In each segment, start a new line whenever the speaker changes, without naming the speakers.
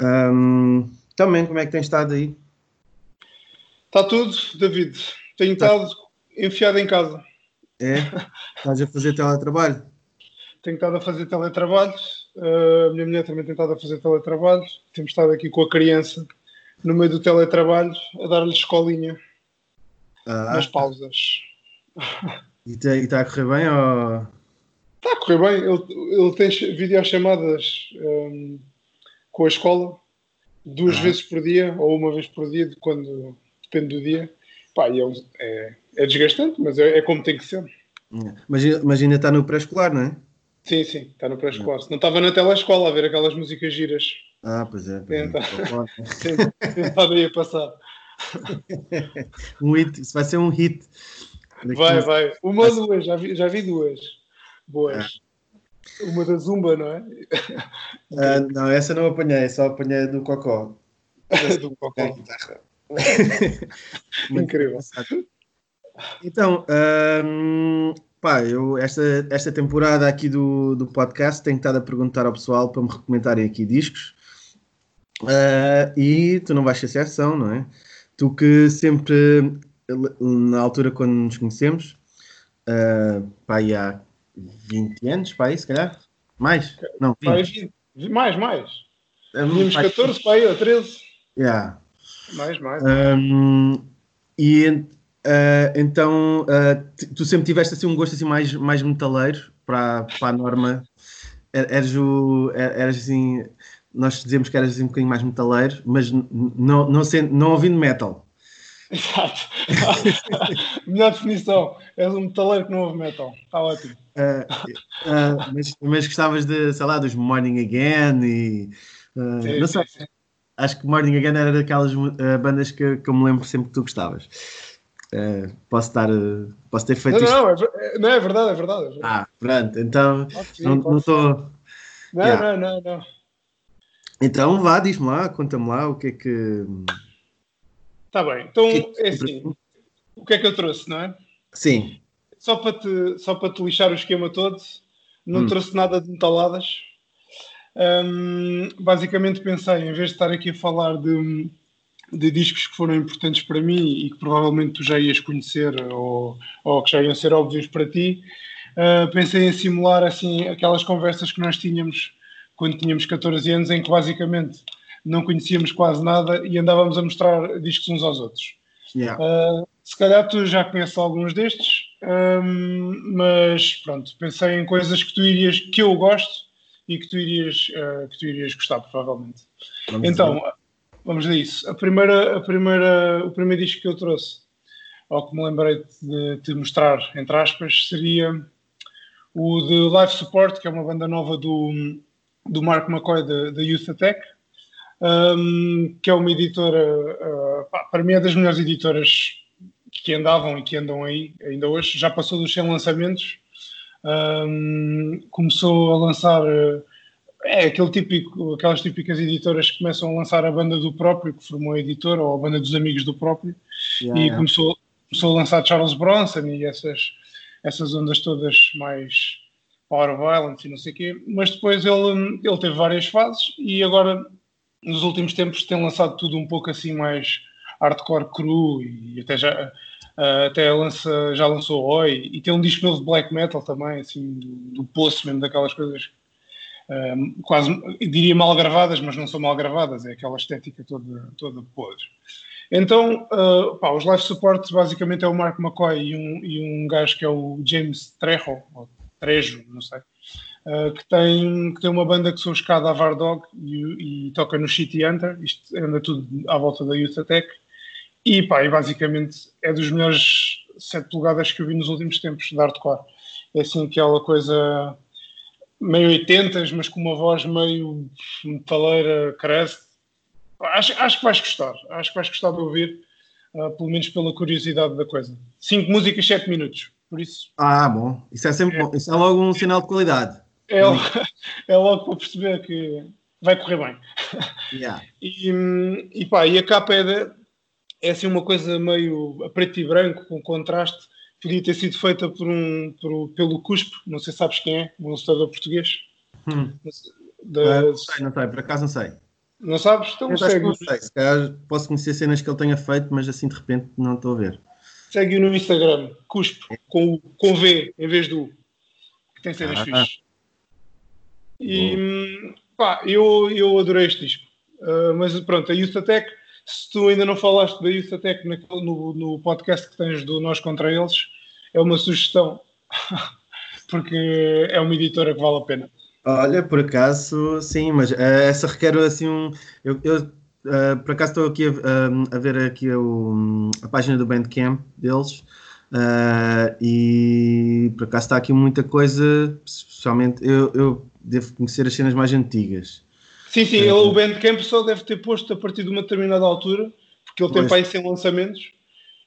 Um, também, como é que tem estado aí?
Está tudo, David. Tenho tá. estado enfiado em casa.
É? Estás a fazer teletrabalho?
Tenho estado a fazer teletrabalhos. Uh, a minha mulher também tem estado a fazer teletrabalhos. Temos estado aqui com a criança no meio do teletrabalho a dar-lhe escolinha ah. nas pausas.
E está a correr bem? Ou...
Está a correr bem. Ele, ele tem videochamadas um, com a escola duas ah. vezes por dia ou uma vez por dia, quando, depende do dia. Pá, é, é, é desgastante, mas é, é, como tem que ser.
Mas, mas ainda está no pré-escolar, não é?
Sim, sim, está no pré-escolar. Se não estava na telescola a ver aquelas músicas giras.
Ah, pois é. Pois Tenta.
É. Tentado aí a passar.
um hit, isso vai ser um hit.
Daqui vai, vai. Uma ou duas, já vi, já vi duas. Boas. Uma da Zumba, não é?
Ah, não, essa não apanhei, só apanhei do Cocó.
do Cocó. Incrível.
Então, um, pá, eu esta, esta temporada aqui do, do podcast tenho estado a perguntar ao pessoal para me recomendarem aqui discos. Uh, e tu não vais ser exceção, não é? Tu que sempre, na altura quando nos conhecemos, uh, pá, há 20 anos, pá, aí, se calhar? Mais? Não,
20. Mais, mais. Tínhamos 14, pá, aí, ou 13.
Yeah.
Mais, mais.
Um, e uh, então uh, tu sempre tiveste assim um gosto assim mais, mais metaleiro para, para a norma. Er, eras, o, er, eras assim, nós dizemos que eras assim um bocadinho mais metaleiro, mas não, não, sendo, não ouvindo metal.
Exato. Melhor definição. És um metaleiro que não ouve metal. Está ótimo.
Uh, mas, mas gostavas de, sei lá, dos Morning Again e. Sim, não sei. Sim, sim acho que Morning Again era daquelas bandas que, que eu me lembro sempre que tu gostavas. Uh, posso estar uh, posso ter feito
não. Não, é, não, é verdade, é verdade. É verdade.
Ah, pronto, então não estou.
Não, yeah. não, não, não.
Então vá, diz-me lá, conta-me lá o que é que.
Está bem, então que é, é assim. O que é que eu trouxe, não é?
Sim.
Só para te, só para te lixar o esquema todo, não hum. trouxe nada de metaladas um, basicamente pensei, em vez de estar aqui a falar de, de, discos que foram importantes para mim e que provavelmente tu já ias conhecer ou, ou que já iam ser óbvios para ti, uh, pensei em simular assim aquelas conversas que nós tínhamos quando tínhamos 14 anos, em que basicamente não conhecíamos quase nada e andávamos a mostrar discos uns aos outros.
Yeah. Uh,
se calhar tu já conheces alguns destes, um, mas pronto, pensei em coisas que tu irias, que eu gosto e que tu irias, uh, que tu irias gostar, provavelmente. Vamos então, ver. vamos a isso. A primeira, a primeira, o primeiro disco que eu trouxe, ou que me lembrei de te mostrar, entre aspas, seria o de Life Support, que é uma banda nova do, do Mark McCoy da Youth Attack, um, que é uma editora, uh, pá, para mim é das melhores editoras que andavam e que andam aí ainda hoje. Já passou dos 100 lançamentos um, começou a lançar é aquele típico, aquelas típicas editoras que começam a lançar a banda do próprio, que formou a editora, ou a banda dos amigos do próprio, yeah, e yeah. Começou, começou a lançar Charles Bronson e essas, essas ondas todas mais power violence e não sei o quê, mas depois ele, ele teve várias fases e agora nos últimos tempos tem lançado tudo um pouco assim mais hardcore cru e até já Uh, até lança, já lançou Oi e tem um disco novo de black metal também, assim, do, do poço mesmo, daquelas coisas uh, quase, diria mal gravadas, mas não são mal gravadas, é aquela estética toda, toda podre. Então, uh, pá, os live supports basicamente é o Mark McCoy e um, e um gajo que é o James Trejo, ou Trejo, não sei, uh, que, tem, que tem uma banda que sou os Cada Dog e, e toca no Shitty Hunter, isto anda tudo à volta da Youth Attack. E pá, e basicamente é dos melhores 7 polegadas que eu vi nos últimos tempos de hardcore. É assim aquela coisa meio 80, mas com uma voz meio metaleira, cresce. Acho, acho que vais gostar, acho que vais gostar de ouvir, uh, pelo menos pela curiosidade da coisa. 5 músicas, 7 minutos, por isso.
Ah, bom, isso é sempre é. bom, isso é logo um sinal de qualidade.
É, é logo para perceber que vai correr bem.
Yeah.
E, e pá, e a capa é de, é assim uma coisa meio a preto e branco, com contraste. Podia ter sido feita por um, por, pelo Cuspo, não sei se sabes quem é, um ilustrador português.
Hum. Da, não sei, não sei, por acaso não sei.
Não sabes? Então
Eu
segue,
não sei, se calhar posso conhecer cenas que ele tenha feito, mas assim de repente não estou a ver.
segue no Instagram. Cuspo, com, o- com V em vez do U. Que tem cenas
Ah.
fixes. E hum, pá, eu, eu adorei este disco. Uh, mas pronto, a Youth Attack, se tu ainda não falaste da Youth Attack no, no podcast que tens do Nós Contra Eles, é uma sugestão. Porque é uma editora que vale a pena.
Olha, por acaso, sim, mas eh, essa requer assim um. Eu, eu, eh, por acaso estou aqui a, a- a ver aqui o- a página do Bandcamp deles eh, e por acaso está aqui muita coisa, especialmente eu, eu devo conhecer as cenas mais antigas.
Sim, sim, ele, o Bandcamp só deve ter posto a partir de uma determinada altura, porque ele tem para aí 100 lançamentos.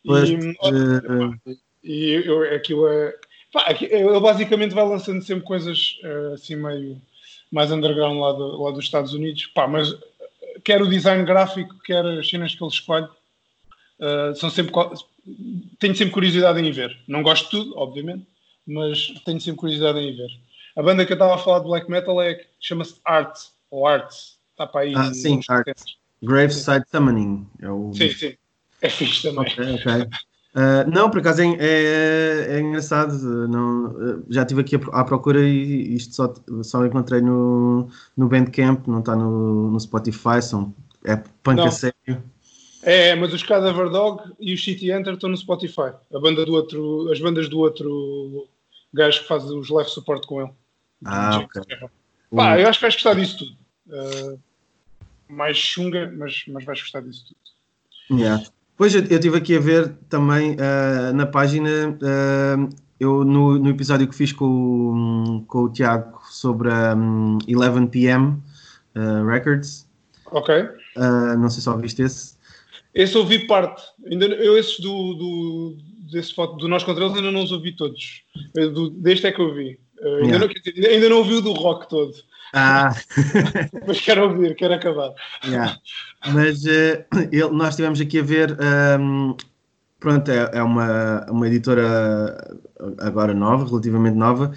Pois,
e,
eh,
E eu, aquilo é. Pá, ele basicamente vai lançando sempre coisas eh, assim meio mais underground lá, do- lá dos Estados Unidos. Pá, mas eh, quer o design gráfico, quer as cenas que ele escolhe, eh, são sempre. Tenho sempre curiosidade em ver. Não gosto de tudo, obviamente, mas tenho sempre curiosidade em ver. A banda que eu estava a falar de black metal é chama-se Art, ou Arts. Está para aí.
Ah, sim, Art.
tempos.
Graveside Summoning é o.
Sim, sim. É fixe também.
Uh, não, por acaso é, é, é engraçado. Não, uh, já estive aqui à pro- à procura e isto só, só encontrei no, no Bandcamp, não está no, no Spotify. São, é punk a sério.
É, mas os Cadaver Dog e o City Enter estão no Spotify. A banda do outro, as bandas do outro gajo que faz os live support com ele.
Ah, ok.
Pá, eu acho que vais gostar disso tudo. Uh, mais chunga, mas, mas vais gostar disso tudo.
Yeah. Pois eu, estive aqui a ver também uh, na página, uh, eu no, no episódio que fiz com, o- com o Tiago sobre a um, 11 PM Records,
Ok?
não sei se ouviste esse.
Esse ouvi parte. Ainda, eu esses do, do, desse foto, do Nós Contra Eles ainda não os ouvi todos. Do- deste é que eu vi. Uh, ainda,
Yeah.
não, dizer, ainda- não ouvi o do rock todo.
Ah,
Mas quero ouvir, quero acabar.
Yeah. Mas eh, ele- nós estivemos aqui a ver. ehm, pronto, é, é uma, uma editora agora nova, relativamente nova.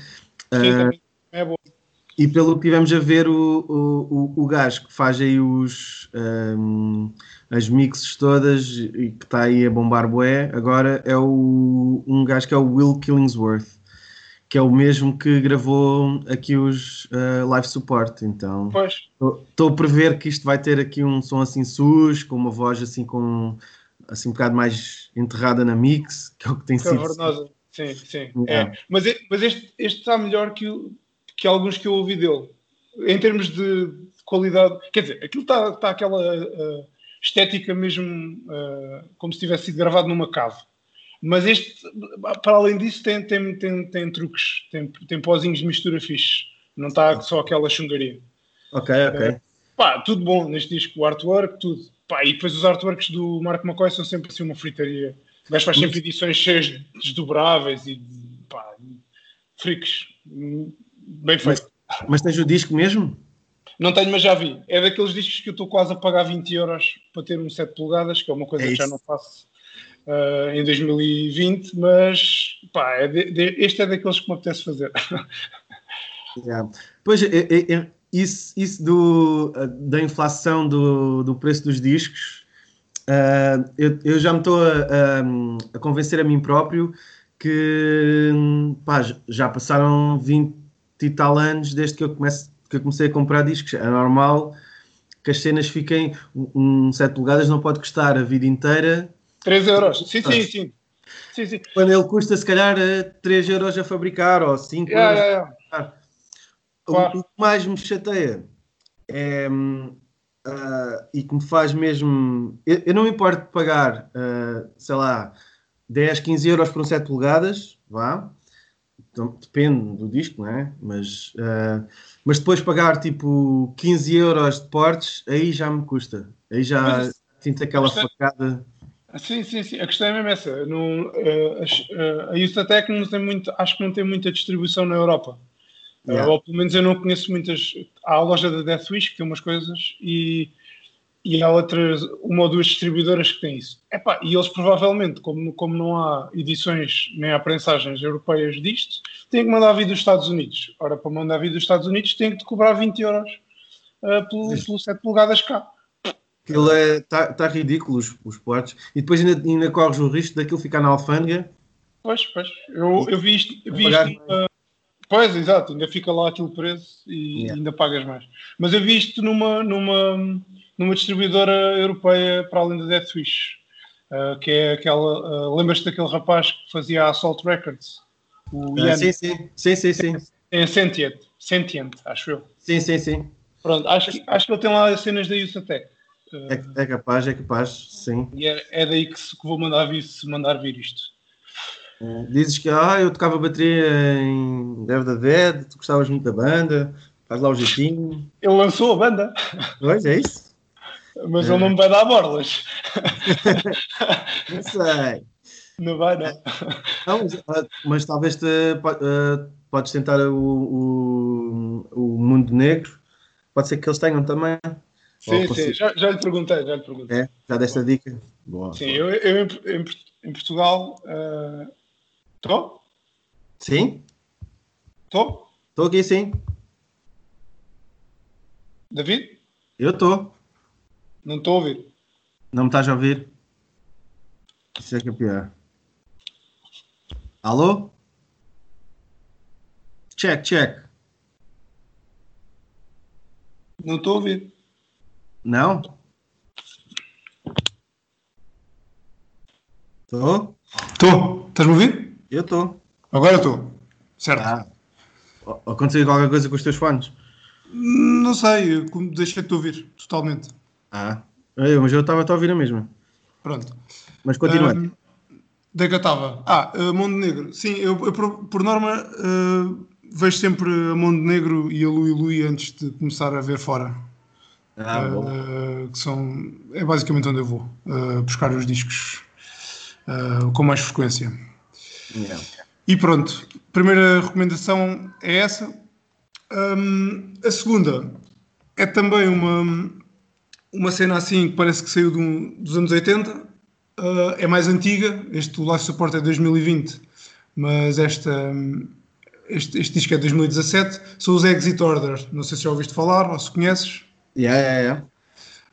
Sim,
eh,
também é bom.
e pelo que tivemos a ver, o, o, o, o gajo que faz aí os, ehm, as mixes todas e que está aí a bombar bué, agora é o, um gajo que é o Will Killingsworth, que é o mesmo que gravou aqui os eh, live support. Então. Estou a prever que isto vai ter aqui um som assim sus, com uma voz assim com assim um bocado mais enterrada na mix, que é o que tem sido.
Cavernosa. Sim, sim.
Yeah.
É. Mas, mas este, este está melhor que, o- que alguns que eu ouvi dele. Em termos de qualidade. Quer dizer, aquilo está, está aquela uh, estética mesmo uh, como se tivesse sido gravado numa cave. Mas este, para além disso, tem, tem, tem, tem truques, tem, tem pozinhos de mistura fixe. Não está só aquela chungaria.
Ok, ok.
Pá, tudo bom neste disco, o artwork, tudo. Pá, e depois os artworks do Marco McCoy são sempre assim uma fritaria. O gajo faz sempre edições cheias de desdobráveis e de, pá, freaks. Bem feito.
Mas tens o disco mesmo?
Não tenho, mas já vi. É daqueles discos que eu estou quase a pagar 20 euros para ter um 7 polegadas, que é uma coisa
É
que já não faço ah, em 2020, mas pá, é de- de- este é daqueles que me apetece fazer.
Yeah. Pois, é, é, é, isso, isso do, da inflação do, do preço dos discos, ah, eu, eu já me estou a, a- a convencer a mim próprio que pá, já passaram 20 e tal anos desde que eu, comece, que eu comecei a comprar discos. É normal que as cenas fiquem. Um 7 polegadas não pode custar a vida inteira
3 euros. Sim, sim, sim. Sim, sim.
quando ele custa se calhar eh, 3 euros a fabricar ou 5
Yeah,
euros.
yeah, yeah.
O-
Claro.
O, que mais me chateia é, ah, e que me faz mesmo. Eu, eu não me importo de pagar, ah, sei lá, 10, 15 euros por um 7 polegadas, vá. Então, depende do disco, não é? Mas, ah, mas depois pagar tipo 15 euros de portes, aí já me custa. Aí já
Mas-
sinto aquela
mas-
facada.
Sim, sim, sim. A questão é mesmo essa. Não, eh, eh, a Attack não tem muito, acho que não tem muita distribuição na Europa.
Yeah.
ou pelo menos eu não conheço muitas. Há a loja da Death Wish que tem umas coisas e, e há outras, uma ou duas distribuidoras que têm isso. Epá, e eles provavelmente, como, como não há edições nem há prensagens europeias disto, têm que mandar vir dos Estados Unidos. Ora, para mandar vir dos Estados Unidos, têm que te cobrar 20 euros uh, pelo, pelo 7 polegadas cá.
Aquilo é, está tá ridículo os, os portos. E depois ainda, ainda corres o risco daquilo ficar na alfândega.
Pois, pois. Eu, eu vi isto. Vi isto numa... Pois, exato. Ainda fica lá aquilo preso e yeah. ainda pagas mais. Mas eu vi isto numa, numa, numa distribuidora europeia para além da Deathwish. Uh, que é aquela. Uh, Lembras-te daquele rapaz que fazia a Assault Records?
O uh, sim, sim. Sim, sim, sim.
Em Sentient, Sentient, acho eu.
Sim, sim, sim.
Pronto, acho que, acho que ele tem lá as cenas da Usatec.
É, é, capaz, é capaz, sim.
E é, é daí que, se, que vou mandar vir, se mandar vir isto.
É, dizes que ah, eu tocava bateria em Dev da Dead, tu gostavas muito da banda, faz lá o jeitinho.
Ele lançou a banda.
Pois, é isso.
Mas é. ele não me vai dar borlas.
não sei.
Não vai, não.
não mas, ah, mas, talvez te, uh, podes tentar o, o, o Mundo Negro. Pode ser que eles tenham também.
Sim, sim, já, já, lhe perguntei, já lhe perguntei.
É? Já desta dica? Boa,
sim, eu, eu em, em, Portugal estou? Uh...
Sim?
Estou?
Estou aqui sim.
David?
Eu estou.
Não estou a ouvir.
Não me estás a ouvir? Isso é que é pior. Alô? Check, check.
Não estou a ouvir.
Não? Estou?
Estou. Estás-me a ouvir?
Eu estou.
Agora estou. Certo. Ah.
Aconteceu qualquer coisa com os teus fones?
Não sei, deixei-te ouvir totalmente.
Ah, eu, mas eu estava a ouvir a mesma.
Pronto.
Mas continua. Um,
Daí que eu estava. Ah, uh, Mundo Negro. Sim, eu, eu por, por, norma uh, vejo sempre a Mundo Negro e a Lui Lui antes de começar a ver fora.
Ah, uh,
que são, é basicamente onde eu vou uh, buscar os discos uh, com mais frequência.
Yeah.
E pronto, primeira recomendação é essa. Um, a segunda é também uma, uma cena assim que parece que saiu do, dos anos 80. é mais antiga, este o Life Support é 2020, mas esta, este, este disco é 2017. São os Exit Orders. Não sei se já ouviste falar ou se conheces.
Yeah, yeah, yeah.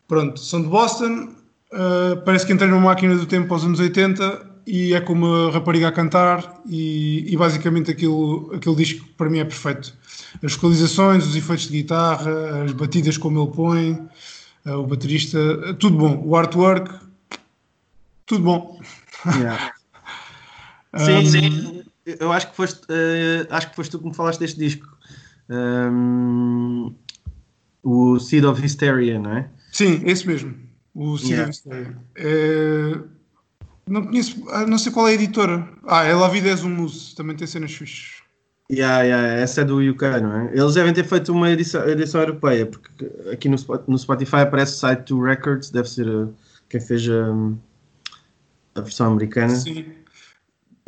Pronto, são de Boston. Uh, parece que entrei numa máquina do tempo aos anos 80 e é como uma rapariga a cantar e, e basicamente aquilo, aquele disco para mim é perfeito. As vocalizações, os efeitos de guitarra, as batidas como ele põe, uh, o baterista, tudo bom. O artwork, tudo bom.
Yeah. sim, um, sim. Eu acho que foste, uh, acho que foste tu que me falaste deste disco. Um, o Seed of Hysteria, não é?
Sim, esse mesmo. O Seed yeah. of Hysteria. É... Não conheço, ah, não sei qual é a editora. Ah, é La Vida és um Muse, também tem cenas fixas.
Yeah, yeah, essa é do UK, não é? Eles devem ter feito uma edição, edição europeia, porque aqui no, no Spotify aparece Side 2 Records, deve ser a, quem fez a, a versão americana.
Sim.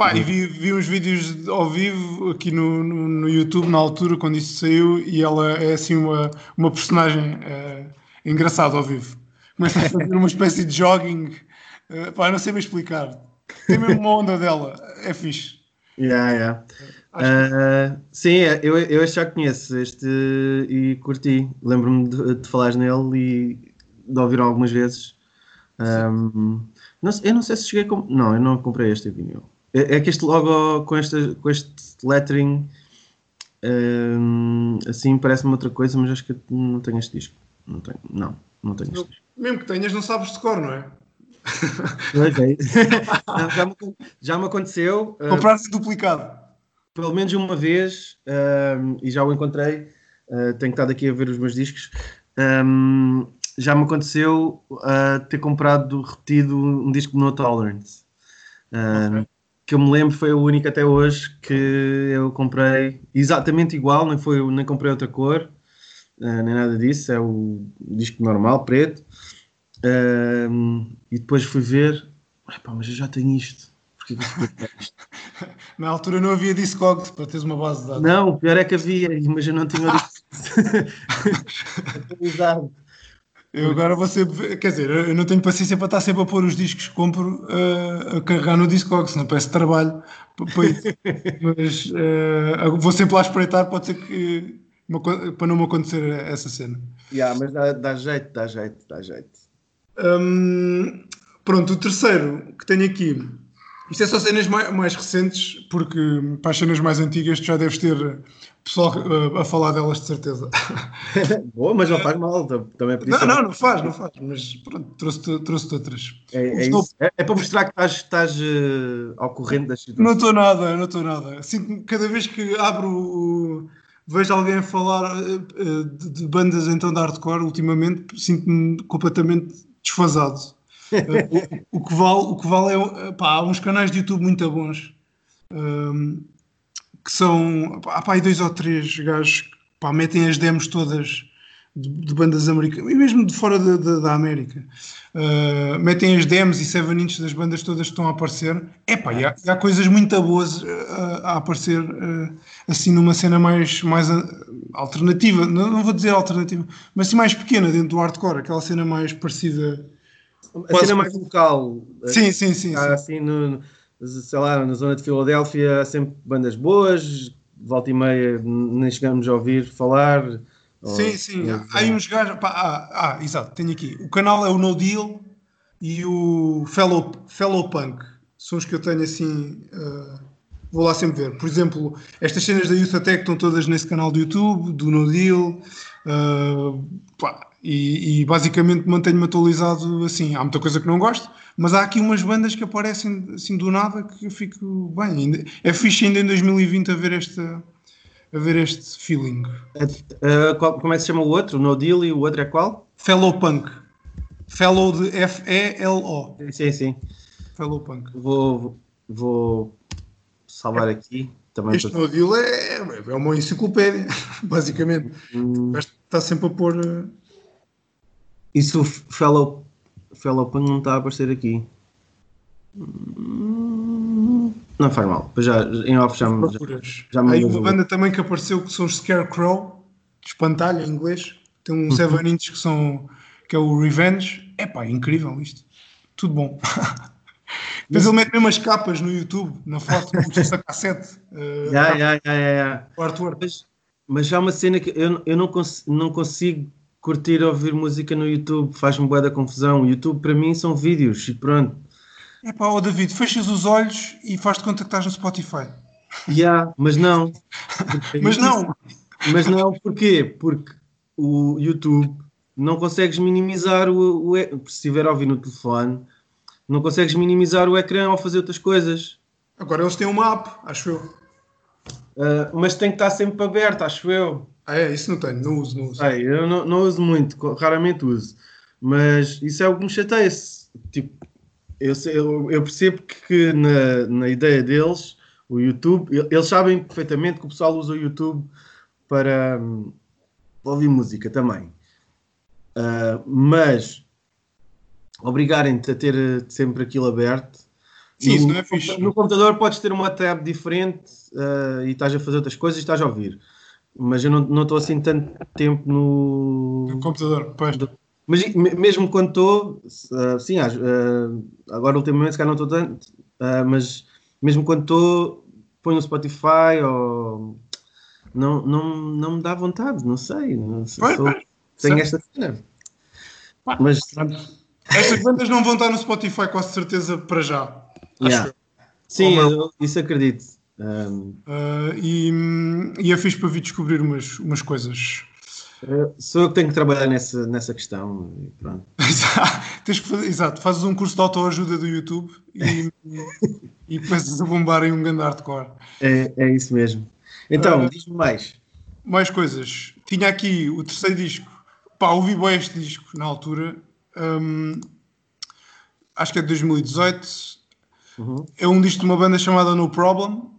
Pá, e vi, vi uns vídeos ao vivo aqui no, no, no, YouTube na altura, quando isso saiu, e ela é assim uma, uma personagem é, engraçada ao vivo. Começa a fazer uma espécie de jogging, é, pá, não sei me explicar. Tem mesmo uma onda dela, é fixe.
Yeah, yeah. Uh, que... Sim, eu, eu já conheço este e curti. Lembro-me de, de falar nele e de ouvir algumas vezes. Um, não, eu não sei se cheguei a. Não, eu não comprei este vinil. É, é que este logo com este, com este lettering um, assim parece-me outra coisa, mas acho que não tenho este disco. Não tenho, não, não tenho este disco.
Mesmo que tenhas, não sabes de cor, não é?
Pois é. não, já, me, já me aconteceu.
Uh, Comprar-se duplicado.
Pelo menos uma vez, uh, e já o encontrei. Uh, tenho estado aqui a ver os meus discos. Um, já me aconteceu uh, ter comprado repetido um disco de No Tolerance. Uh, okay que eu me lembro foi o único até hoje que eu comprei exatamente igual, nem, foi, nem comprei outra cor, uh, nem nada disso, é o disco normal, preto. Uh, e depois fui ver, mas eu já tenho isto?
Na altura não havia Discogs para teres uma base de dados.
Não, o pior é que havia, mas eu não tinha atualizado.
Eu agora vou sempre, quer dizer, eu não tenho paciência para estar sempre a pôr os discos que compro uh, a carregar no Discogs, não peço trabalho. Mas uh, vou sempre lá espreitar, pode ser que, para não me acontecer essa cena.
Yeah, mas dá, dá jeito, dá jeito, dá jeito.
Hum, pronto, o terceiro que tenho aqui. Isto é só cenas mais, mais recentes, porque para as cenas mais antigas tu já deves ter pessoal uh, a falar delas de certeza.
Boa, mas não faz mal. Também
é não, não, não faz, não faz. Mas pronto, trouxe-te trouxe outras.
É, é, é, é, para mostrar que estás, estás uh, ao corrente das situações.
Não estou nada, não estou nada. Sinto cada vez que abro o. Vejo alguém a falar uh, de, de, bandas então de hardcore, ultimamente sinto-me completamente desfasado. o, o, que vale, o que vale é. Pá, há uns canais de YouTube muito bons. Um, que são há pá, dois ou três gajos que pá, metem as demos todas de, de bandas americanas e mesmo de fora de, de, da América. Uh, metem as demos e 7 inches das bandas todas que estão a aparecer. Epá, e há, e há coisas muito boas uh, a aparecer uh, assim numa cena mais, mais alternativa. Não, não, vou dizer alternativa, mas assim mais pequena dentro do hardcore, aquela cena mais parecida.
A cena mais local.
Sim, sim, sim. sim.
Assim no sei lá, na zona de Filadélfia há sempre bandas boas, volta e meia nem chegamos a ouvir falar.
Sim, ou, sim, há aí uns gajos. Pá, ah, ah, exato, tenho aqui. O canal é o No Deal e o Fellow, Fellow Punk. São os que eu tenho assim. Uh, vou lá sempre ver. Por exemplo, estas cenas da Youth Attack estão todas nesse canal do YouTube, do No Deal. Uh, pá, e, e, basicamente mantenho-me atualizado assim. Há muita coisa que não gosto, mas há aqui umas bandas que aparecem assim do nada que eu fico bem. É fixe ainda em 2020 a ver esta a ver este feeling.
Uh, qual, como é que se chama o outro? No Deal e o outro é qual?
Fellow Punk. Fellow de F-E-L-O.
Sim, sim.
Fellow Punk.
Vou, vou salvar aqui.
Também este No Deal é, é uma enciclopédia, basicamente. Hum. Está sempre a pôr.
Isso, Fellow, fellow Punk não está a aparecer aqui. Não faz mal. Já, em off já, já,
já me Aí uma banda também que apareceu que são os Scarecrow, de espantalho em inglês. Tem uns uhum. Seven que são que é o Revenge. É pá, incrível isto. Tudo bom. Depois ele mete mesmo as capas no YouTube, na foto, como se cassete.
Uh, yeah, yeah, yeah, yeah. Mas, mas há uma cena que eu, eu não, cons não consigo curtir ouvir música no YouTube, faz-me boa da confusão. YouTube para mim são vídeos e pronto.
É pá, oh David, fechas os olhos e faz-te conta que estás no Spotify.
Yeah, mas não.
mas não.
Mas não, porquê? Porque o YouTube não consegues minimizar o, o se estiver a ouvir no telefone, não consegues minimizar o ecrã ao fazer outras coisas.
Agora eles têm uma app, acho eu.
Uh, mas tem que estar sempre aberto, acho eu.
Ah, é, isso não tenho, não uso, não uso.
Eu não, não, uso muito, raramente uso. Mas isso é o que me chateia. Tipo, eu, eu, eu percebo que na, na ideia deles, o YouTube, eles sabem perfeitamente que o pessoal usa o YouTube para um, ouvir música também. Uh, mas obrigarem-te a ter sempre aquilo aberto.
Sim, isso não é fixe.
No computador podes ter uma tab diferente uh, e estás a fazer outras coisas e estás a ouvir mas eu não estou assim tanto tempo no,
no computador. Pois.
Mas mesmo quando estou, uh, sim, uh, agora ultimamente se calhar não estou tanto, uh, mas mesmo quando estou, ponho no Spotify ou não, não, não me dá vontade, não sei. Não sei
pois, sou,
tenho esta cena. Mas
estas bandas não vão estar no Spotify com certeza para já.
Yeah. Sim, eu, isso acredito.
Um, uh, e, e é fixe para vir descobrir umas, umas coisas.
Uh, sou eu que tenho que trabalhar nessa, nessa questão. E pronto.
Tens que fazer, exato, fazes um curso de autoajuda do YouTube e, e começas a bombar em um grande hardcore.
É, é isso mesmo. Então, uh, diz-me mais.
Mais coisas. Tinha aqui o terceiro disco. Pá, ouvi bem este disco na altura. Um, acho que é de 2018. Uhum. É um disco de uma banda chamada No Problem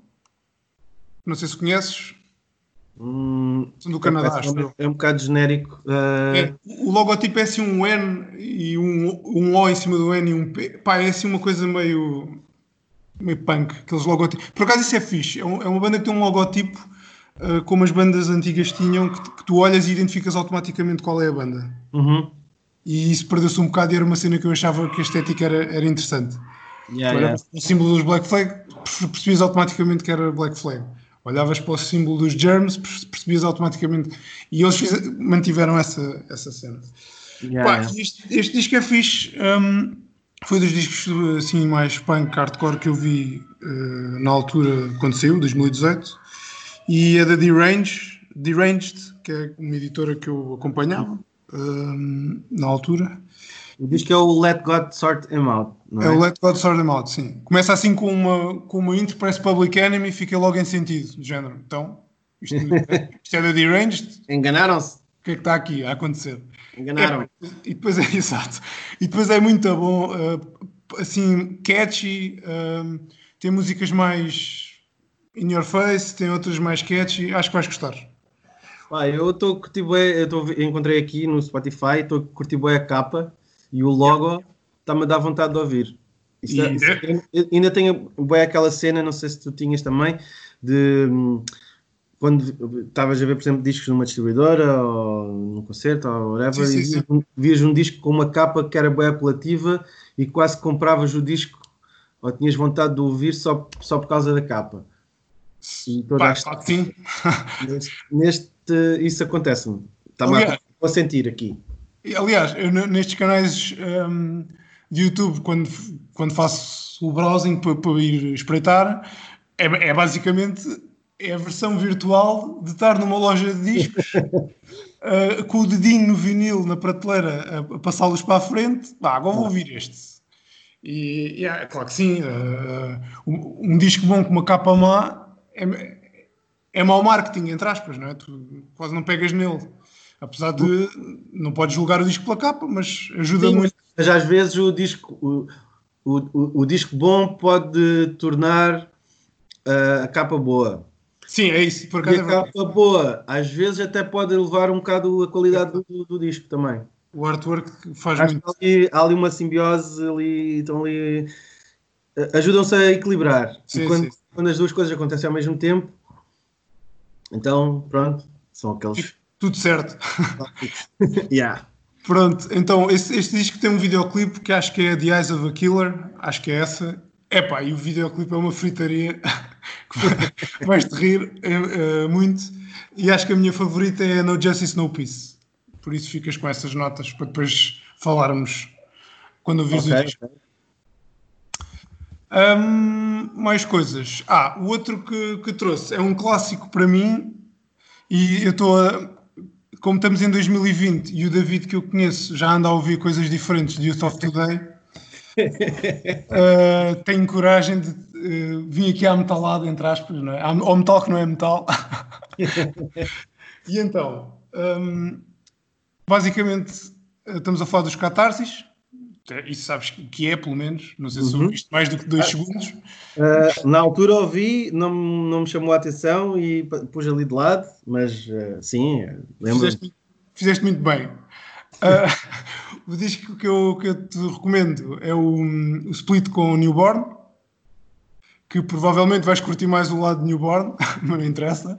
não sei se conheces.
Hum, do Canadá, é, é um bocado genérico. Uh...
É, o logotipo é assim um N e um, um O em cima do N e um P. Pá, é assim uma coisa meio, meio punk, aqueles logotipos. Por acaso isso é fixe. É, um, é uma banda que tem um logotipo uh, como as bandas antigas tinham, que, que, tu olhas e identificas automaticamente qual é a banda.
Uhum.
E isso perdeu-se um bocado e era uma cena que eu achava que a estética era, era interessante.
Yeah, yeah.
O símbolo dos Black Flag, percebias automaticamente que era Black Flag. Olhavas para o símbolo dos germs, percebias automaticamente. E eles fiz, mantiveram essa, essa cena. Yeah, Pá, yeah. Este, este, disco é fixe. Um, foi dos discos assim, mais punk hardcore que eu vi uh, na altura quando saiu, 2018. E é da Deranged, Deranged, que é uma editora que eu acompanhava um, na altura.
O disco é o Let God Sort Him Out,
é? É o Let God Sort Him Out, sim. Começa assim com uma, com uma intro, parece Public Enemy e fica logo em sentido, de género. Então, isto, isto é da Deranged.
Enganaram-se.
O que é que está aqui a acontecer?
Enganaram. É,
e depois é, exato. E depois é muito bom, uh, assim, catchy, uh, tem músicas mais in your face, tem outras mais catchy, acho que vais gostar.
Ah, eu estou curti eu tô, encontrei aqui no Spotify, estou a curtir a capa e o logo está-me a dar vontade de ouvir. Isto, é, isto, é, ainda tenho bem aquela cena, não sei se tu tinhas também, de hum, quando estavas a ver, por exemplo, discos numa distribuidora ou num concerto ou whatever, sim, sim, e vias um disco com uma capa que era bem apelativa e quase compravas o disco ou tinhas vontade de ouvir só, só por causa da capa.
E Pá, sim.
Neste, neste, isso acontece-me. Está-me a, sentir aqui.
Aliás, eu, nestes canais um, de YouTube, quando, quando faço o browsing para, para ir espreitar, é, é, basicamente é a versão virtual de estar numa loja de discos uh, com o dedinho no vinil na prateleira a, a passá-los para a frente. Bah, agora vou ouvir este. E, e é claro que sim, uh, um, um, disco bom com uma capa má é, é mau marketing, entre aspas, não é? Tu quase não pegas nele. Apesar de não podes julgar o disco pela capa, mas ajuda Sim, muito.
Mas às vezes o disco, o, o, o disco bom pode tornar uh, a capa boa.
Sim, é isso.
Por e a é capa boa, às vezes até pode elevar um bocado a qualidade do, do disco também.
O artwork faz Acho muito.
Ali, há ali uma simbiose ali, estão ali. Ajudam-se a equilibrar. Sim, quando, sim. quando as duas coisas acontecem ao mesmo tempo, então, pronto, são aqueles
tudo certo.
yeah.
Pronto, então este, este disco tem um videoclipe que acho que é The Eyes of a Killer, acho que é essa. Epá, e o videoclipe é uma fritaria que vais-te rir é, é, muito. E acho que a minha favorita é No Justice, No Peace. Por isso ficas com essas notas para depois falarmos quando ouvires okay. o disco. Um, mais coisas. Ah, o outro que, que trouxe é um clássico para mim e eu estou a como estamos em 2020 e o David que eu conheço já anda a ouvir coisas diferentes de Youth of Today, uh, tenho coragem de uh, vir aqui à metalada, entre aspas, não é? ao metal que não é metal. e então, um, basicamente, eh, estamos a falar dos catarses. Isso sabes que é, pelo menos. Não sei se uhum. ouviste mais do que dois ah, segundos.
Uh, na altura ouvi, não, não me chamou a atenção e pus ali de lado, mas uh, sim, lembro.
Fizeste, fizeste, muito bem. Uh, o disco que eu, que eu te recomendo é o, o Split com o Newborn, que provavelmente vais curtir mais o lado de Newborn, mas não interessa.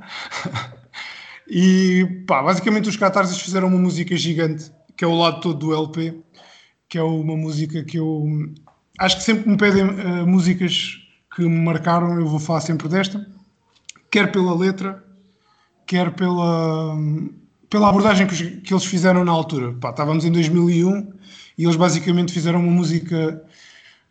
E pá, basicamente os Catarses fizeram uma música gigante, que é o lado todo do LP que é uma música que eu acho que sempre me pedem uh, músicas que me marcaram, eu vou falar sempre desta, quer pela letra, quer pela, pela abordagem que, que eles fizeram na altura. Pá, estávamos em 2001 e eles basicamente fizeram uma música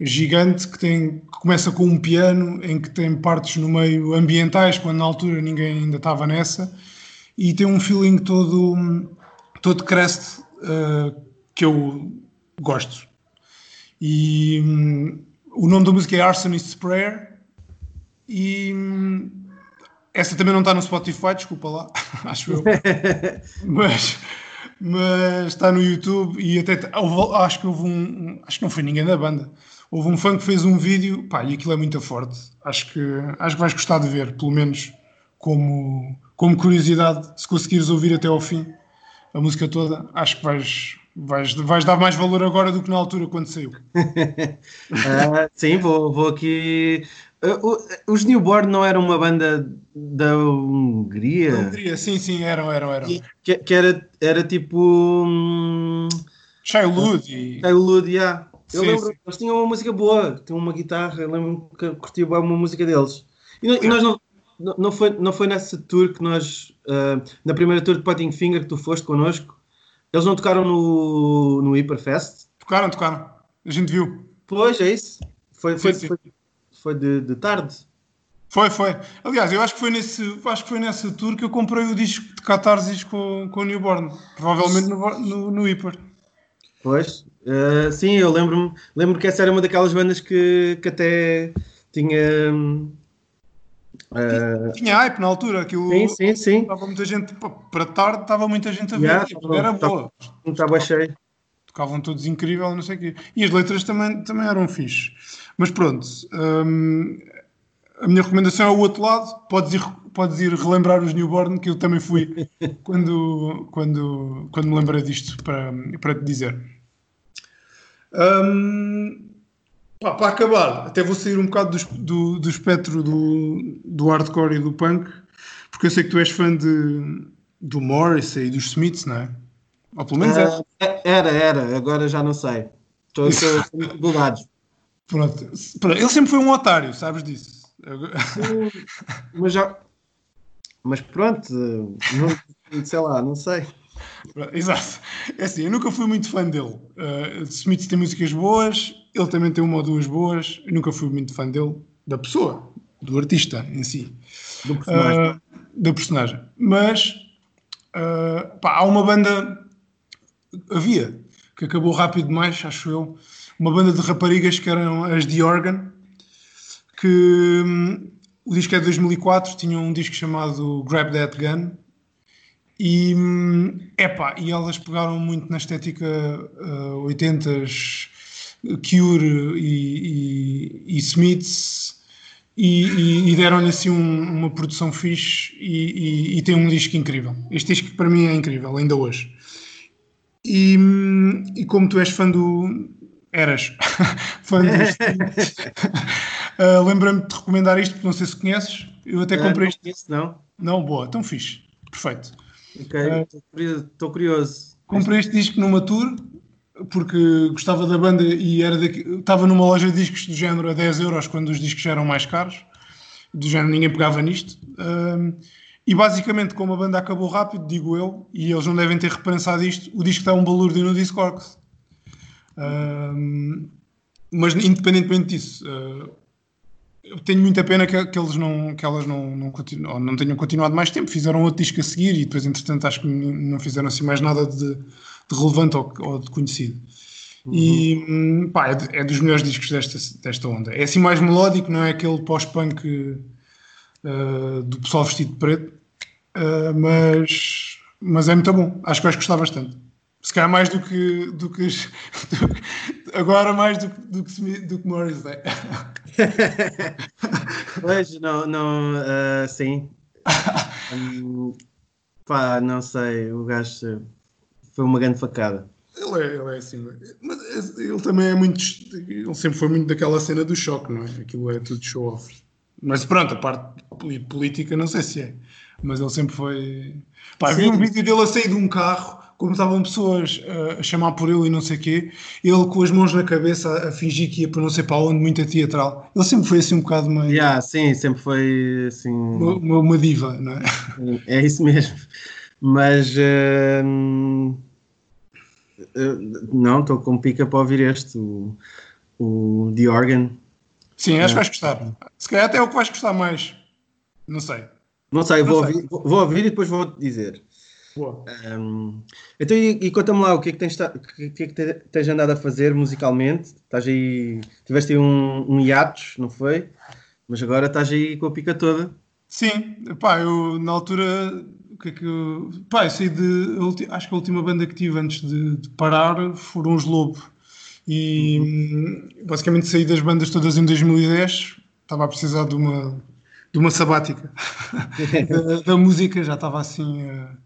gigante que, tem, que começa com um piano, em que tem partes no meio ambientais, quando na altura ninguém ainda estava nessa, e tem um feeling todo, todo crest uh, que eu gosto. E hum, o nome da música é Arsonist's Prayer e hum, essa também não está no Spotify, desculpa lá, acho eu. mas, mas está no YouTube e até acho que houve um. Acho que não foi ninguém da banda. Houve um fã que fez um vídeo, pá, e aquilo é muito forte. Acho que, acho que vais gostar de ver, pelo menos como, como curiosidade, se conseguires ouvir até ao fim a música toda, acho que vais, Vais, vais dar mais valor agora do que na altura quando saiu.
uh, sim, vou, vou aqui. Uh, os Newborn não eram uma banda da Hungria? Da
Hungria, sim, sim, eram, eram, eram.
Que, que era, era tipo. Um...
Childhood. E...
Childhood, yeah. Eu sim, lembro, sim. eles tinham uma música boa, tinham uma guitarra, eu lembro que curtia uma música deles. E, e nós não, não, não, foi, não foi nessa tour que nós, uh, na primeira tour de Potting Finger que tu foste connosco, eles não tocaram no, no Hyperfest?
Tocaram, tocaram. A gente viu.
Pois, é isso. Foi, foi, sim, sim. foi, foi de, de, tarde.
Foi, foi. Aliás, eu acho que foi nesse, acho que foi nessa tour que eu comprei o disco de Catarsis com, com o Newborn. Provavelmente no, no, no Hyper.
Pois, uh, sim, eu lembro-me lembro que essa era uma daquelas bandas que, que até tinha.
Uh... Tinha hype na altura, aquilo
sim, sim, sim.
estava muita gente para tarde, estava muita gente a ver, yeah, era boa.
Estava cheio.
Tocavam todos incrível, não sei o quê. E as letras também, também eram fixe. Mas pronto, hum, a minha recomendação é o outro lado. Podes ir, podes ir relembrar os Newborn, que eu também fui quando, quando, quando me lembrei disto para, para te dizer. Um, pá, para acabar, até vou sair um bocado do, do, do espectro do, do hardcore e do punk, porque eu sei que tu és fã de, do Morris e dos Smiths, não é? Ou pelo menos uh,
Era, era, agora já não sei. Estou, estou muito
Pronto. Ele sempre foi um otário, sabes disso.
mas já. Mas pronto, não, sei lá, não sei.
Exato. É assim, eu nunca fui muito fã dele. Uh, Smith tem músicas boas, ele também tem uma ou duas boas. Eu nunca fui muito fã dele, da pessoa, do artista em si.
Do personagem. Uh,
da personagem. Mas uh, pá, há uma banda, havia, que acabou rápido demais, acho eu, uma banda de raparigas que eram as The Organ, que hum, o disco é de 2004, tinha um disco chamado Grab That Gun, e, hum, epá, e elas pegaram muito na estética uh, 80s, Cure e, e, e Smiths, e, e deram-lhe assim um, uma produção fixe e, tem um disco incrível. Este disco para mim é incrível, ainda hoje. E, como tu és fã do, eras fã disto. uh, Lembra-me de recomendar isto, porque não sei se conheces. Eu até comprei
isto. Conheço, não.
Não, boa, tão fixe. Perfeito.
Ok, estou uh, curioso.
Comprei este disco numa tour porque gostava da banda e era daqui, estava numa loja de discos do género a 10 euros quando os discos eram mais caros. Do género ninguém pegava nisto. Uh, e basicamente, como a banda acabou rápido, digo eu, e eles não devem ter repensado isto, o disco está um balúrdio no Discord mas independentemente disso, uh, eu tenho muita pena que, que, eles não, que elas não, não, continu, não tenham continuado mais tempo. Fizeram outro disco a seguir e depois, entretanto, acho que não fizeram assim mais nada de, de relevante ou, ou, de conhecido. Uhum. E hum, pá, é, é, dos melhores discos desta, desta onda. É assim mais melódico, não é aquele pós-punk uh, do pessoal vestido de preto, uh, mas, mas é muito bom. Acho que vais gostar bastante. Se calhar mais do que, do que, do que agora mais do, do, que, do que Morris, né?
pois, não, não, uh, sim. Um, pá, não sei, o gajo foi uma grande facada.
Ele é, ele é assim, mas ele também é muito, ele sempre foi muito daquela cena do choque, não é? Aquilo é tudo show off. Mas pronto, a parte política não sei se é, mas ele sempre foi. Pá, vi um vídeo dele a sair de um carro como estavam pessoas uh, a chamar por ele e não sei o quê, ele com as mãos na cabeça a, fingir que ia para não sei para onde, muito teatral. Ele sempre foi assim um bocado meio.
Yeah, sim, sempre foi assim.
Uma, uma diva, não é?
É isso mesmo. Mas. Uh, não, estou com pica para ouvir este, o, o The Organ.
Sim, acho que vais gostar. Se calhar até é o que vais gostar mais. Não sei.
Não sei, não vou, sei. Ouvir, vou ouvir e depois vou dizer. Um, então, e, e conta-me lá o que é que tens, que, que, é que tens andado a fazer musicalmente? Estás aí, tiveste aí um, um hiatus, não foi? Mas agora estás aí com a pica toda.
Sim, pá, eu na altura, que é que eu, pá, eu saí de, acho que a última banda que tive antes de, de parar foram os Lobo. E uhum. basicamente saí das bandas todas em 2010, estava a precisar de uma, de uma sabática da, da, música, já estava assim. Uh,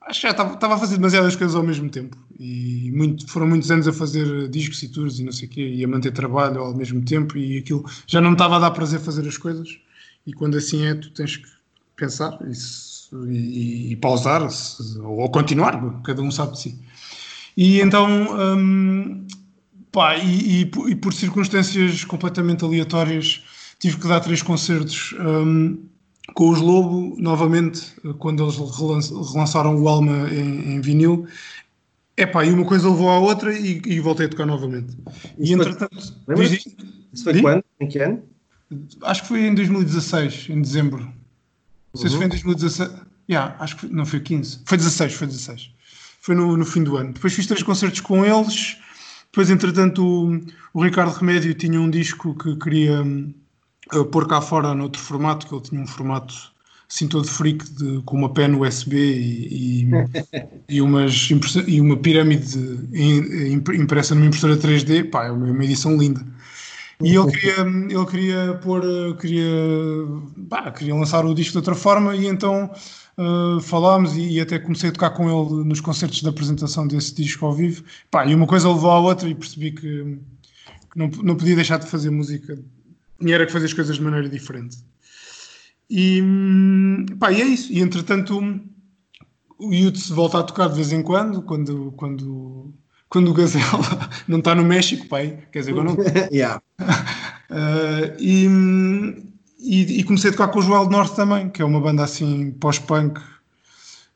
acho que já estava a fazer demasiadas coisas ao mesmo tempo e muito, foram muitos anos a fazer discos e tours e não sei o quê e a manter trabalho ao mesmo tempo e aquilo já não estava a dar prazer fazer as coisas e quando assim é tu tens que pensar isso, e, e, pausar ou continuar, cada um sabe de si e então hum, pá, e, e, e, por circunstâncias completamente aleatórias tive que dar três concertos hum, com os Lobo, novamente, quando eles relançaram o Alma em, em vinil, Epá, e uma coisa levou à outra e, e voltei a tocar novamente.
Isso e entretanto. Foi, diz, isso foi quando? Em que ano?
Acho que foi em 2016, em dezembro. Não uhum. sei se foi em 2016. Yeah, acho que não foi 15. Foi 16, foi 16. Foi no, no fim do ano. Depois fiz três concertos com eles. Depois, entretanto, o, o Ricardo Remédio tinha um disco que queria uh, pôr cá fora noutro formato, que ele tinha um formato assim todo freak de, com uma pen USB e, e, e, umas, e uma pirâmide impressa numa impressora 3D, pá, é uma edição linda. E ele queria, ele queria pôr, queria, queria lançar o disco de outra forma e então uh, falámos e, e, até comecei a tocar com ele nos concertos de apresentação desse disco ao vivo. Pá, e uma coisa levou à outra e percebi que, que não, não podia deixar de fazer música e era que fazer as coisas de maneira diferente. E, pá, e é isso. E entretanto, o Yutz volta a tocar de vez em quando, quando, quando, quando o Gazela não está no México, pai. Quer dizer, eu não.
yeah.
Uh, e, e, e, comecei a tocar com o Joel Norte também, que é uma banda assim pós-punk,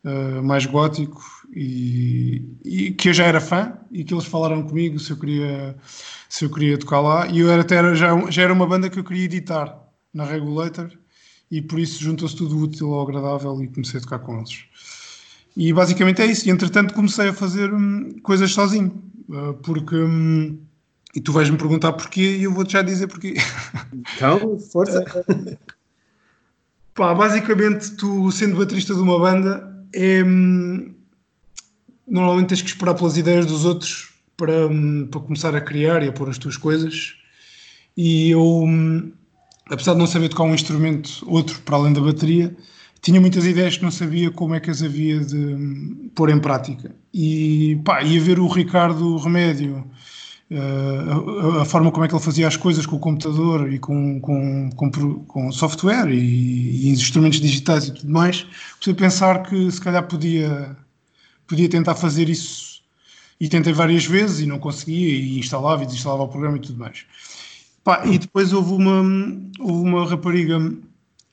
uh, mais gótico, e, e, que eu já era fã, e que eles falaram comigo se eu queria, se eu queria tocar lá. E eu era, até, já, já era uma banda que eu queria editar na Regulator e por isso juntou-se tudo útil ao agradável e comecei a tocar com eles. E basicamente é isso. E entretanto comecei a fazer hum, coisas sozinho, uh, porque. Hum, e tu vais-me perguntar porquê e eu vou-te já dizer porquê.
Então, força!
pá, basicamente, tu sendo baterista de uma banda, é. Hum, normalmente tens que esperar pelas ideias dos outros para, hum, para começar a criar e a pôr as tuas coisas. E eu hum, apesar de não saber tocar um instrumento outro para além da bateria, tinha muitas ideias que não sabia como é que as havia de hum, pôr em prática. E pá, ia ver o Ricardo Remédio, uh, a, a, forma como é que ele fazia as coisas com o computador e com, com, com, com software e, e, instrumentos digitais e tudo mais, comecei a pensar que se calhar podia, podia tentar fazer isso. E tentei várias vezes e não conseguia, e instalava e desinstalava o programa e tudo mais. Pá, e depois houve uma, houve uma rapariga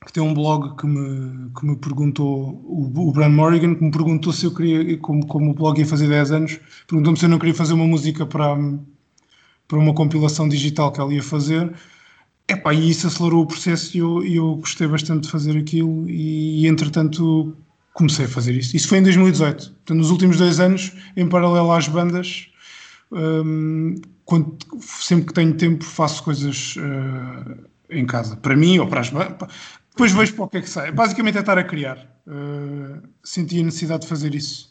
que tem um blog que me, que me perguntou, o, o Bran Morrigan, que me perguntou se eu queria, como, como o blog ia fazer 10 anos, perguntou-me se eu não queria fazer uma música para, para uma compilação digital que ela ia fazer. Epá, e isso acelerou o processo e eu, eu gostei bastante de fazer aquilo e, entretanto comecei a fazer isso. Isso foi em 2018. Portanto, nos últimos dois anos, em paralelo às bandas, um, quando, sempre que tenho tempo faço coisas uh, em casa, para mim ou para as depois vejo para o que é que sai. Basicamente é estar a criar. Uh, senti a necessidade de fazer isso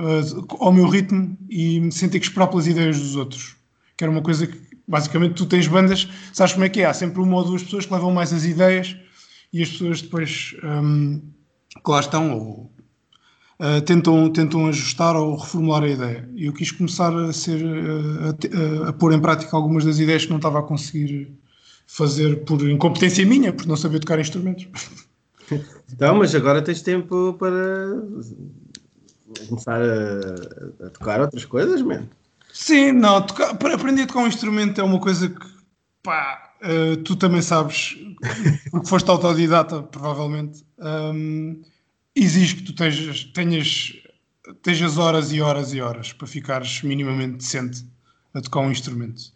uh, ao meu ritmo e senti que esperar pelas ideias dos outros. Que era uma coisa que basicamente tu tens bandas, sabes como é que é? Há sempre uma ou duas pessoas que levam mais as ideias e as pessoas depois um, que lá estão ou uh, tentam, tentam ajustar ou reformular a ideia. E eu quis começar a, ser, a, a, pôr em prática algumas das ideias que não estava a conseguir fazer por incompetência minha, por não saber tocar instrumentos.
Então, mas agora tens tempo para começar a, a tocar outras coisas, mesmo.
Sim, não, tocar, para aprender a tocar um instrumento é uma coisa que pá, uh, tu também sabes, porque foste autodidata, provavelmente. Um, exige que tu tenhas, tenhas, tenhas horas e horas e horas para ficares minimamente decente a tocar um instrumento.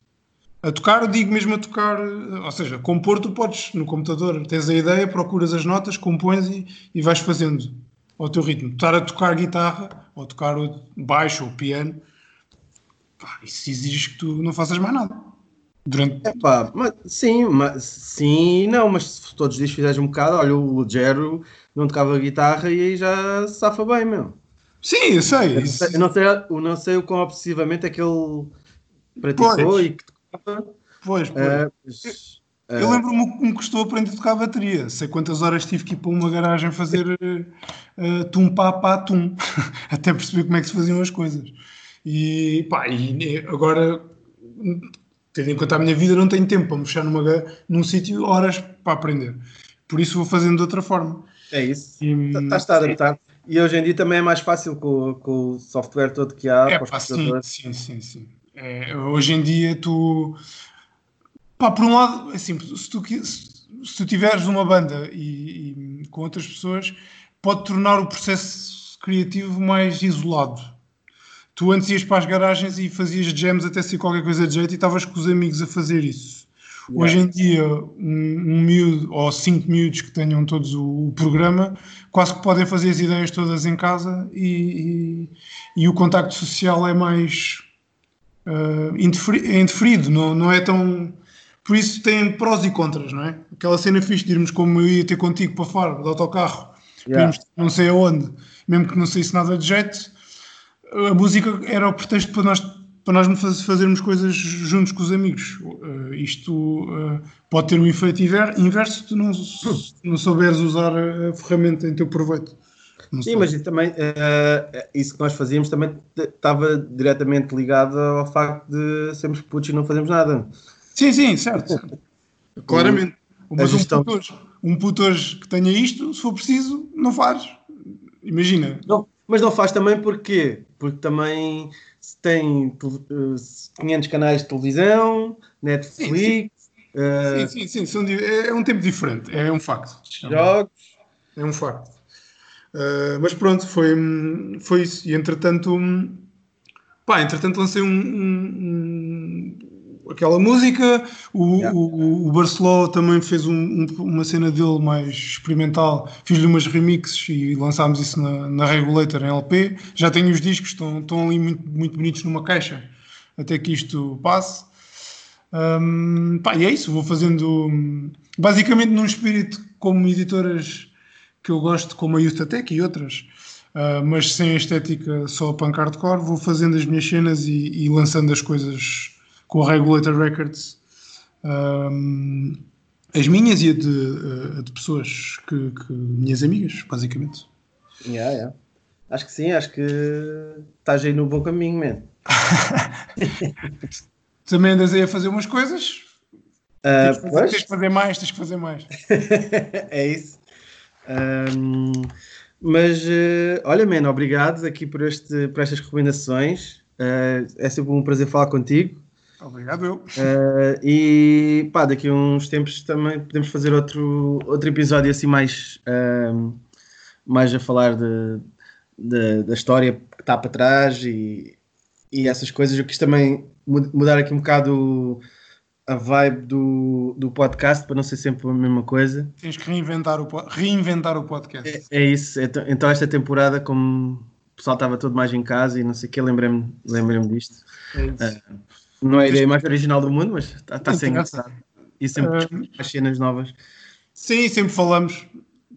A tocar, eu digo mesmo a tocar, ou seja, compor tu podes no computador, tens a ideia, procuras as notas, compões e, e vais fazendo ao teu ritmo. Estar a tocar guitarra, ou tocar baixo ou piano, pá, isso exige que tu não faças mais nada.
Durante... Epá, mas, sim, mas, sim, não, mas se todos os dias fizeres um bocado, olha, o Jero não tocava guitarra e aí já safa bem, meu.
Sim, eu sei.
Eu não sei, eu não sei, eu não sei o quão obsessivamente é que ele praticou pois. e que tocava.
Pois, pois. Uh, eu, uh, lembro-me como me custou aprender a tocar a bateria. Sei quantas horas tive que ir para uma garagem fazer uh, tum pá pá tum, até perceber como é que se faziam as coisas. E pá, e agora, tendo em conta a minha vida, não tenho tempo para mexer numa, num sítio horas para aprender. Por isso vou fazendo de outra forma.
É isso. Estás a adaptar. E hoje em dia também é mais fácil com, com o software todo que há.
É, pá, sim, sim, sim, sim. É, hoje em dia tu. Pá, por um lado, assim, se tu, se, se tu tiveres uma banda e, e, com outras pessoas, pode tornar o processo criativo mais isolado. Tu antes ias para as garagens e fazias jams até ser qualquer coisa de jeito e estavas com os amigos a fazer isso. Yeah. Hoje em dia, um, um miúdo ou cinco miúdos que tenham todos o, o, programa quase que podem fazer as ideias todas em casa e, e, e o contacto social é mais uh, indeferido, não, não é tão. Por isso tem prós e contras, não é? Aquela cena fixe de irmos como eu ia ter contigo para fora, de autocarro, yeah. não sei aonde, mesmo que não saísse nada de jeito, a música era o pretexto para nós para nós fazermos coisas juntos com os amigos. Uh, isto uh, pode ter um efeito inverso se tu não, se não souberes usar a ferramenta em teu proveito.
Não Sim, sei. mas também uh, isso que nós fazíamos também estava diretamente ligado ao facto de sermos putos e não fazemos nada.
Sim, sim, certo. Claramente. Mas gestão... um, puto hoje, um puto hoje que tenha isto, se for preciso, não faz. Imagina.
Não, mas não faz também porque porque também tem 500 canais de televisão, Netflix.
Sim, sim, uh, sim, sim, sim é, é um tempo diferente, é um facto.
Jogos.
É um facto. Uh, mas pronto, foi, foi isso. E entretanto, pá, entretanto lancei um, um, aquela música. O, yeah. o, o Barceló também fez um, um, uma cena dele mais experimental. Fiz-lhe umas remixes e lançámos isso na, na Regulator em LP. Já tenho os discos, estão, estão ali muito, muito bonitos numa caixa até que isto passe. Um, pá, e é isso, vou fazendo basicamente num espírito como editoras que eu gosto, como a Youth Attack e outras. Uh, mas sem a estética só punk hardcore, vou fazendo as minhas cenas e, e lançando as coisas com a Regulator Records, um, as minhas e a de, a de pessoas que, que, minhas amigas, basicamente.
Yeah, yeah. Acho que sim, acho que estás aí no bom caminho, man.
Também andas aí a fazer umas coisas. Uh, tens, fazer, tens, que fazer mais, tens que fazer mais.
é isso. Um, mas uh, olha, man, obrigado aqui por, este, por estas recomendações. Uh, é sempre um prazer falar contigo.
Obrigado eu.
Uh, e pá, daqui a uns tempos também podemos fazer outro, outro episódio assim mais, uh, mais a falar de, de, da história que está para trás e, e essas coisas. Eu quis também mudar aqui um bocado a vibe do, do podcast para não ser sempre a mesma coisa.
Tens que reinventar o, reinventar o podcast.
É, é isso. Então, então, esta temporada, como o pessoal estava todo mais em casa e não sei o que, lembrei-me lembrei disto. É isso. Uh, não é a ideia mais original do mundo, mas está tá a ser engraçado. E sempre uh, as cenas novas.
Sim, sempre falamos.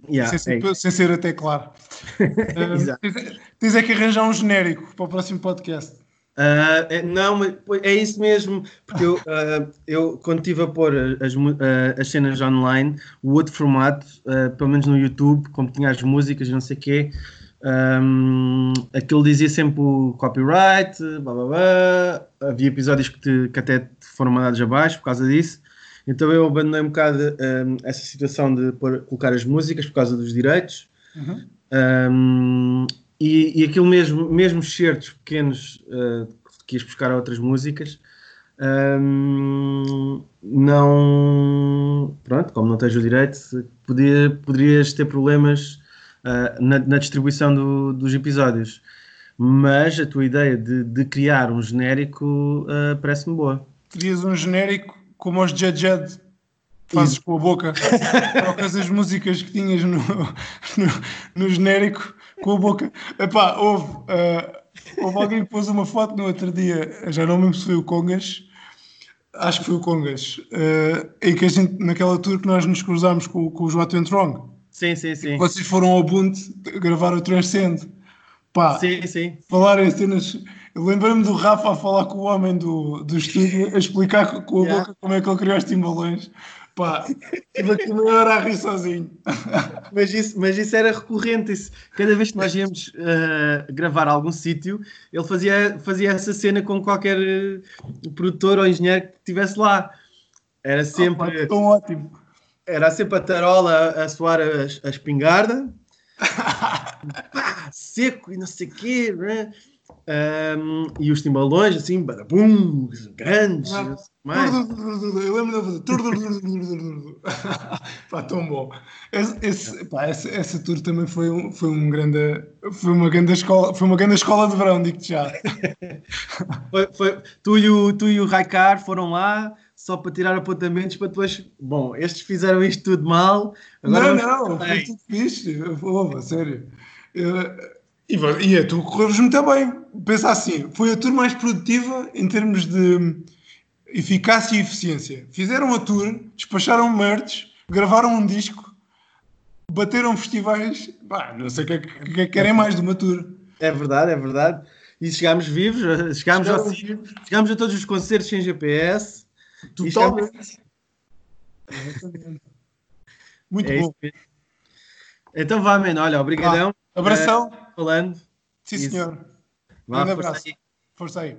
Yeah, sem, é sem, ser até claro. uh, tens, é que arranjar um genérico para o próximo podcast.
Uh, é, não, mas é isso mesmo, porque eu, uh, eu quando estive a pôr as, uh, as cenas online, o outro formato, pelo menos no YouTube, como tinha as músicas e não sei o quê, um, aquilo dizia sempre o copyright, blá, blá, blá. havia episódios que, te, que, até foram mandados abaixo por causa disso. Então eu abandonei um bocado um, essa situação de pôr, colocar as músicas por causa dos direitos. Uhum. Um, e, e aquilo mesmo, mesmo certos pequenos uh, que ias buscar outras músicas, um, não. Pronto, como não tens o direito, podia, poderias ter problemas uh, na, na, distribuição do, dos episódios. Mas a tua ideia de, de criar um genérico uh, parece-me boa.
Terias um genérico como os Jed fazes Isso. com a boca, trocas as músicas que tinhas no, no, no, genérico com a boca. Epá, houve, uh, houve alguém que pôs uma foto no outro dia, já não me lembro se foi o Congas, acho que foi o Congas, uh, em que a gente, naquela tour que nós nos cruzámos com, com o Joaquim Wrong.
Sim, sim, sim.
Vocês foram ao Ubuntu gravar o Transcend. Pá,
sim, sim.
falar em cenas. Eu lembrei-me do Rafa a falar com o homem do, do estúdio, a explicar com a yeah. boca como é que ele criou os timbalões. Pá, tive aqui meia hora a rir sozinho.
Mas isso, mas isso era recorrente. Isso. Cada vez que nós íamos uh, gravar algum sítio, ele fazia, fazia essa cena com qualquer uh, produtor ou engenheiro que estivesse lá. Era sempre. Oh,
tão ótimo
era sempre a tarola a, soar a, a espingarda, pá, seco e não sei o quê, né? Um, e os timbalões, assim, badabum, grandes.
Ah, mais. Eu lembro de fazer. pá, tão bom. Esse, esse, pá, essa, essa tour também foi, um, foi, um grande, foi, uma grande escola, foi uma grande escola de verão, digo-te já.
foi, foi, tu, e o, tu e o Raikar foram lá só para tirar apontamentos para depois. Bom, estes fizeram isto tudo mal.
Não, não, foi tudo fixe. Pô, sério. Eu, e, e a tu correres muito bem. Pensa assim, foi a tour mais produtiva em termos de eficácia e eficiência. Fizeram a tour, despacharam merch, gravaram um disco, bateram festivais. Bah, não sei o que, que, que querem mais de uma tour.
É verdade, é verdade. E chegámos vivos, chegámos, ao, chegámos a todos os concertos sem GPS.
Totalmente. Muito é bom.
Então vá, mano. Olha, obrigadão.
Abração. Uh,
falando.
Sim, senhor.
Um abraço.
Força aí.